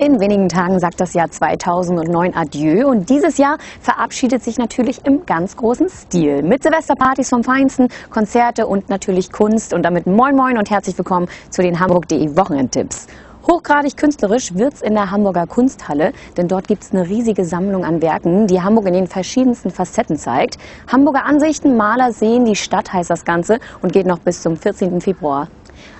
In wenigen Tagen sagt das Jahr 2009 Adieu und dieses Jahr verabschiedet sich natürlich im ganz großen Stil. Mit Silvesterpartys vom Feinsten, Konzerte und natürlich Kunst. Und damit moin moin und herzlich willkommen zu den Hamburg.de Wochenendtipps. Hochgradig künstlerisch wird's in der Hamburger Kunsthalle, denn dort gibt's eine riesige Sammlung an Werken, die Hamburg in den verschiedensten Facetten zeigt. Hamburger Ansichten, Maler sehen die Stadt heißt das Ganze und geht noch bis zum 14. Februar.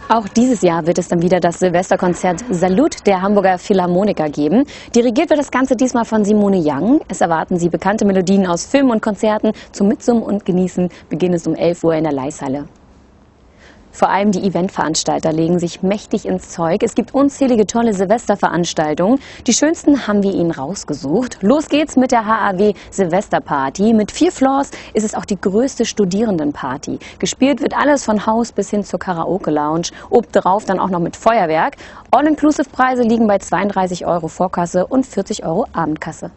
Auch dieses Jahr wird es dann wieder das Silvesterkonzert Salut der Hamburger Philharmoniker geben. Dirigiert wird das Ganze diesmal von Simone Young. Es erwarten Sie bekannte Melodien aus Filmen und Konzerten. Zum Mitsummen und Genießen beginnt es um 11 Uhr in der Leishalle. Vor allem die Eventveranstalter legen sich mächtig ins Zeug. Es gibt unzählige tolle Silvesterveranstaltungen. Die schönsten haben wir Ihnen rausgesucht. Los geht's mit der HAW Silvesterparty. Mit vier Floors ist es auch die größte Studierendenparty. Gespielt wird alles von Haus bis hin zur Karaoke-Lounge. Obendarauf dann auch noch mit Feuerwerk. All-Inclusive-Preise liegen bei 32 Euro Vorkasse und 40 Euro Abendkasse.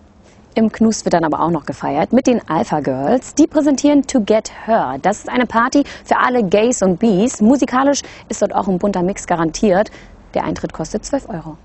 Im Knust wird dann aber auch noch gefeiert mit den Alpha Girls. Die präsentieren To Get Her. Das ist eine Party für alle Gays und Bees. Musikalisch ist dort auch ein bunter Mix garantiert. Der Eintritt kostet 12 Euro.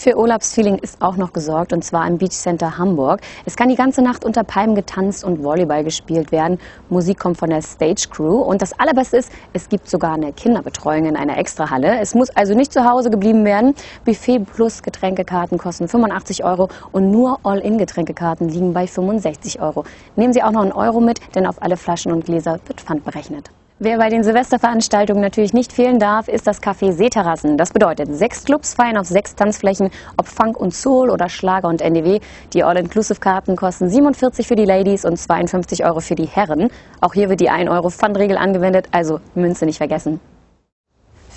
Für Urlaubsfeeling ist auch noch gesorgt und zwar im Beach Center Hamburg. Es kann die ganze Nacht unter Palmen getanzt und Volleyball gespielt werden. Musik kommt von der Stage Crew und das allerbeste ist, es gibt sogar eine Kinderbetreuung in einer Extrahalle. Es muss also nicht zu Hause geblieben werden. Buffet plus Getränkekarten kosten 85 Euro und nur All-In-Getränkekarten liegen bei 65 Euro. Nehmen Sie auch noch einen Euro mit, denn auf alle Flaschen und Gläser wird Pfand berechnet. Wer bei den Silvesterveranstaltungen natürlich nicht fehlen darf, ist das Café Seeterrassen. Das bedeutet, sechs Clubs feiern auf sechs Tanzflächen, ob Funk und Soul oder Schlager und NDW. Die All-Inclusive-Karten kosten 47 für die Ladies und 52 Euro für die Herren. Auch hier wird die 1 Euro Pfandregel angewendet, also Münze nicht vergessen.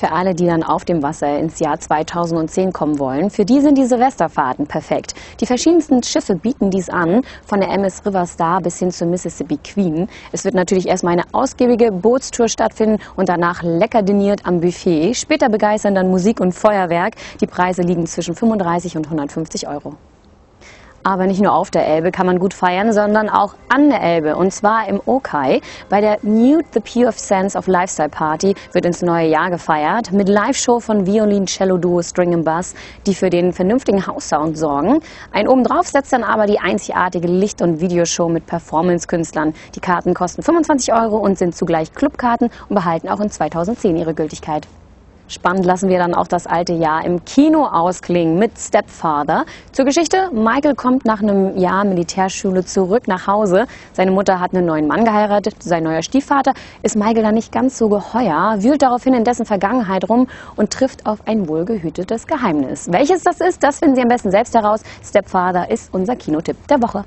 Für alle, die dann auf dem Wasser ins Jahr 2010 kommen wollen, für die sind die Silvesterfahrten perfekt. Die verschiedensten Schiffe bieten dies an, von der MS River Star bis hin zur Mississippi Queen. Es wird natürlich erstmal eine ausgiebige Bootstour stattfinden und danach lecker diniert am Buffet. Später begeistern dann Musik und Feuerwerk. Die Preise liegen zwischen 35 und 150 Euro. Aber nicht nur auf der Elbe kann man gut feiern, sondern auch an der Elbe. Und zwar im Okai. Bei der Mute the Pure Sense of Lifestyle Party wird ins neue Jahr gefeiert. Mit Live-Show von Violin, Cello Duo, String and Bass, die für den vernünftigen Haussound sorgen. Ein obendrauf setzt dann aber die einzigartige Licht- und Videoshow mit Performance-Künstlern. Die Karten kosten 25 Euro und sind zugleich Clubkarten und behalten auch in 2010 ihre Gültigkeit. Spannend lassen wir dann auch das alte Jahr im Kino ausklingen mit Stepfather. Zur Geschichte, Michael kommt nach einem Jahr Militärschule zurück nach Hause. Seine Mutter hat einen neuen Mann geheiratet, sein neuer Stiefvater ist Michael dann nicht ganz so geheuer, wühlt daraufhin in dessen Vergangenheit rum und trifft auf ein wohlgehütetes Geheimnis. Welches das ist, das finden Sie am besten selbst heraus. Stepfather ist unser Kinotipp der Woche.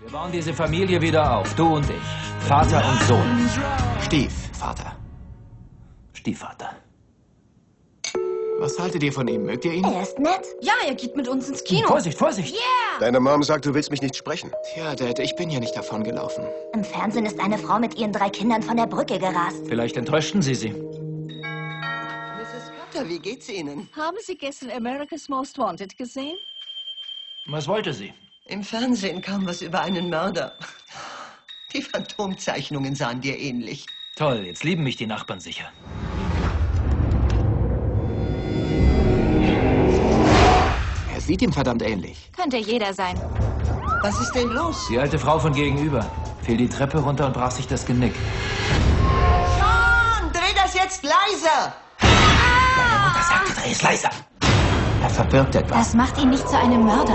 Wir bauen diese Familie wieder auf, du und ich. Vater und Sohn. Stiefvater. Stiefvater. Was haltet ihr von ihm? Mögt ihr ihn? Er ist nett. Ja, er geht mit uns ins Kino. Vorsicht, Vorsicht! Deine Mom sagt, du willst mich nicht sprechen. Tja, Dad, ich bin ja nicht davon gelaufen. Im Fernsehen ist eine Frau mit ihren drei Kindern von der Brücke gerast. Vielleicht enttäuschten Sie sie. Mrs. Potter, wie geht's Ihnen? Haben Sie gestern America's Most Wanted gesehen? Was wollte sie? Im Fernsehen kam was über einen Mörder. Die Phantomzeichnungen sahen dir ähnlich. Toll, jetzt lieben mich die Nachbarn sicher. Er sieht ihm verdammt ähnlich. Könnte jeder sein. Was ist denn los? Die alte Frau von gegenüber fiel die Treppe runter und brach sich das Genick. Sean, dreh das jetzt leiser! Deine Mutter sagte, dreh es leiser. Er verbirgt etwas. Das macht ihn nicht zu einem Mörder.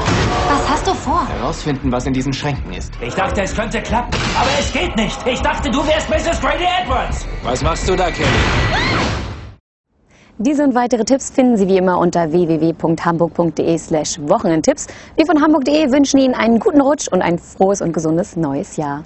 Was hast du vor? Herausfinden, was in diesen Schränken ist. Ich dachte, es könnte klappen, aber es geht nicht. Ich dachte, du wärst Mrs. Grady Edwards. Was machst du da, Kelly? Diese und weitere Tipps finden Sie wie immer unter www.hamburg.de slash Wochenendtipps. Wir von hamburg.de wünschen Ihnen einen guten Rutsch und ein frohes und gesundes neues Jahr.